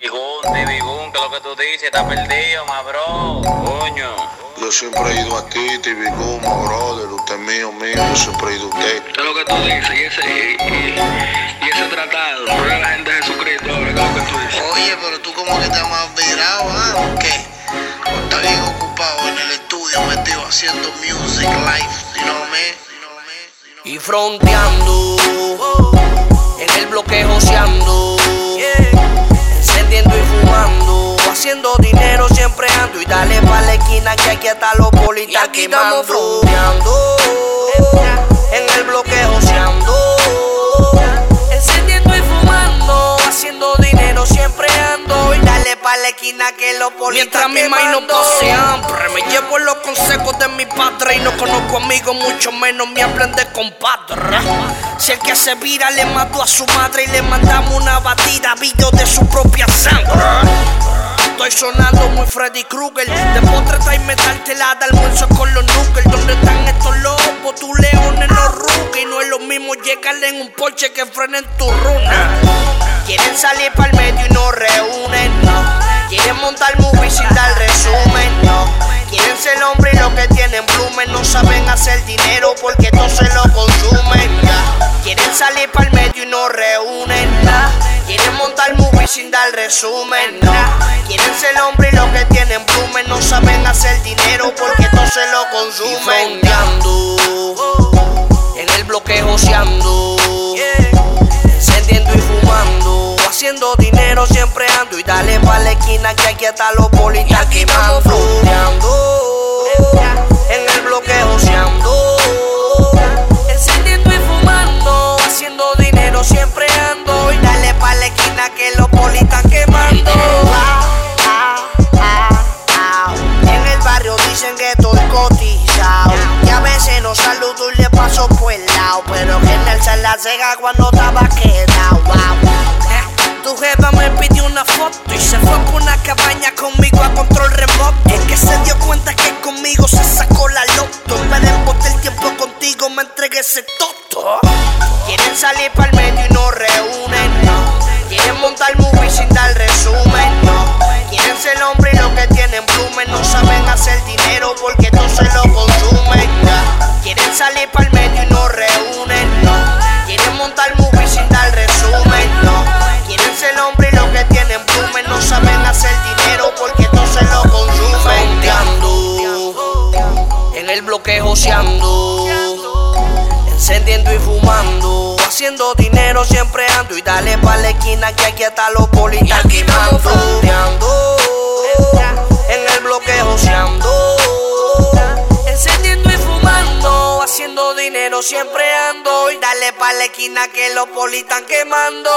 Bigún, que lo que tú dices está perdido, ma bro. Coño. Yo siempre he ido a ti, TV Guma, brother. Usted es mío, mío. Yo siempre he ido a usted. ¿Qué es lo que tú dices? Y ese, y, y- y ese tratado. No es la gente de Jesucristo, ahora, ¿qué es lo que tú dices? Oye, pero tú como que te has virado, ¿ah? ¿O qué? O estás bien ocupado en el estudio metido haciendo music live, you know what I mean? You know what I mean? You know Y fronteando, en el bloque joseando, pa' la esquina que aquí está los politas aquí estamos en el bloque joseando, encendiendo y fumando, haciendo dinero siempre ando. Y dale pa' la esquina que los politas Mientras mi maíz no hambre, me llevo los consejos de mi padre y no conozco amigos, mucho menos me aprende compadre. Si el que se vira le mató a su madre y le mandamos una batida, video de su propia sangre. Estoy sonando muy Freddy Krueger. De postre trae metal telada, almuerzo con los nuggets. ¿Dónde están estos lobos? Tu leones rugen. Y no es lo mismo llegarle en un porche que frenen tu runa. Quieren salir para el medio y no reúnen, no. Quieren montar movies sin dar resumen, no. Quieren ser hombre y lo que tienen blumen. No saben hacer dinero porque sin dar resumen, no. Quieren ser hombre y lo que tienen blumen. No saben hacer dinero porque todos se lo consumen, ya. en el bloque joseando encendiendo y fumando, haciendo dinero siempre ando y dale pa' la esquina que aquí está los politas aquí quemando, la cega cuando estaba quedado wow. Tu jefa me pidió una foto y se fue por una cabaña conmigo a control remoto. Es que se dio cuenta que conmigo se sacó la loto. En vez de embotar el tiempo contigo, me entregué ese toto. Quieren salir para el medio y no reúnen no. Quieren montar movies sin dar resumen no. Quieren ser hombre y lo que tienen blumen No saben hacer dinero porque todos se lo consumen ya. Quieren salir para el medio el bloque joseando. Encendiendo y fumando, haciendo dinero siempre ando. Y dale pa' la esquina que aquí está los aquí vamos quemando, en el bloque joseando, encendiendo y fumando, haciendo dinero siempre ando. Y dale pa' la esquina que los politas quemando.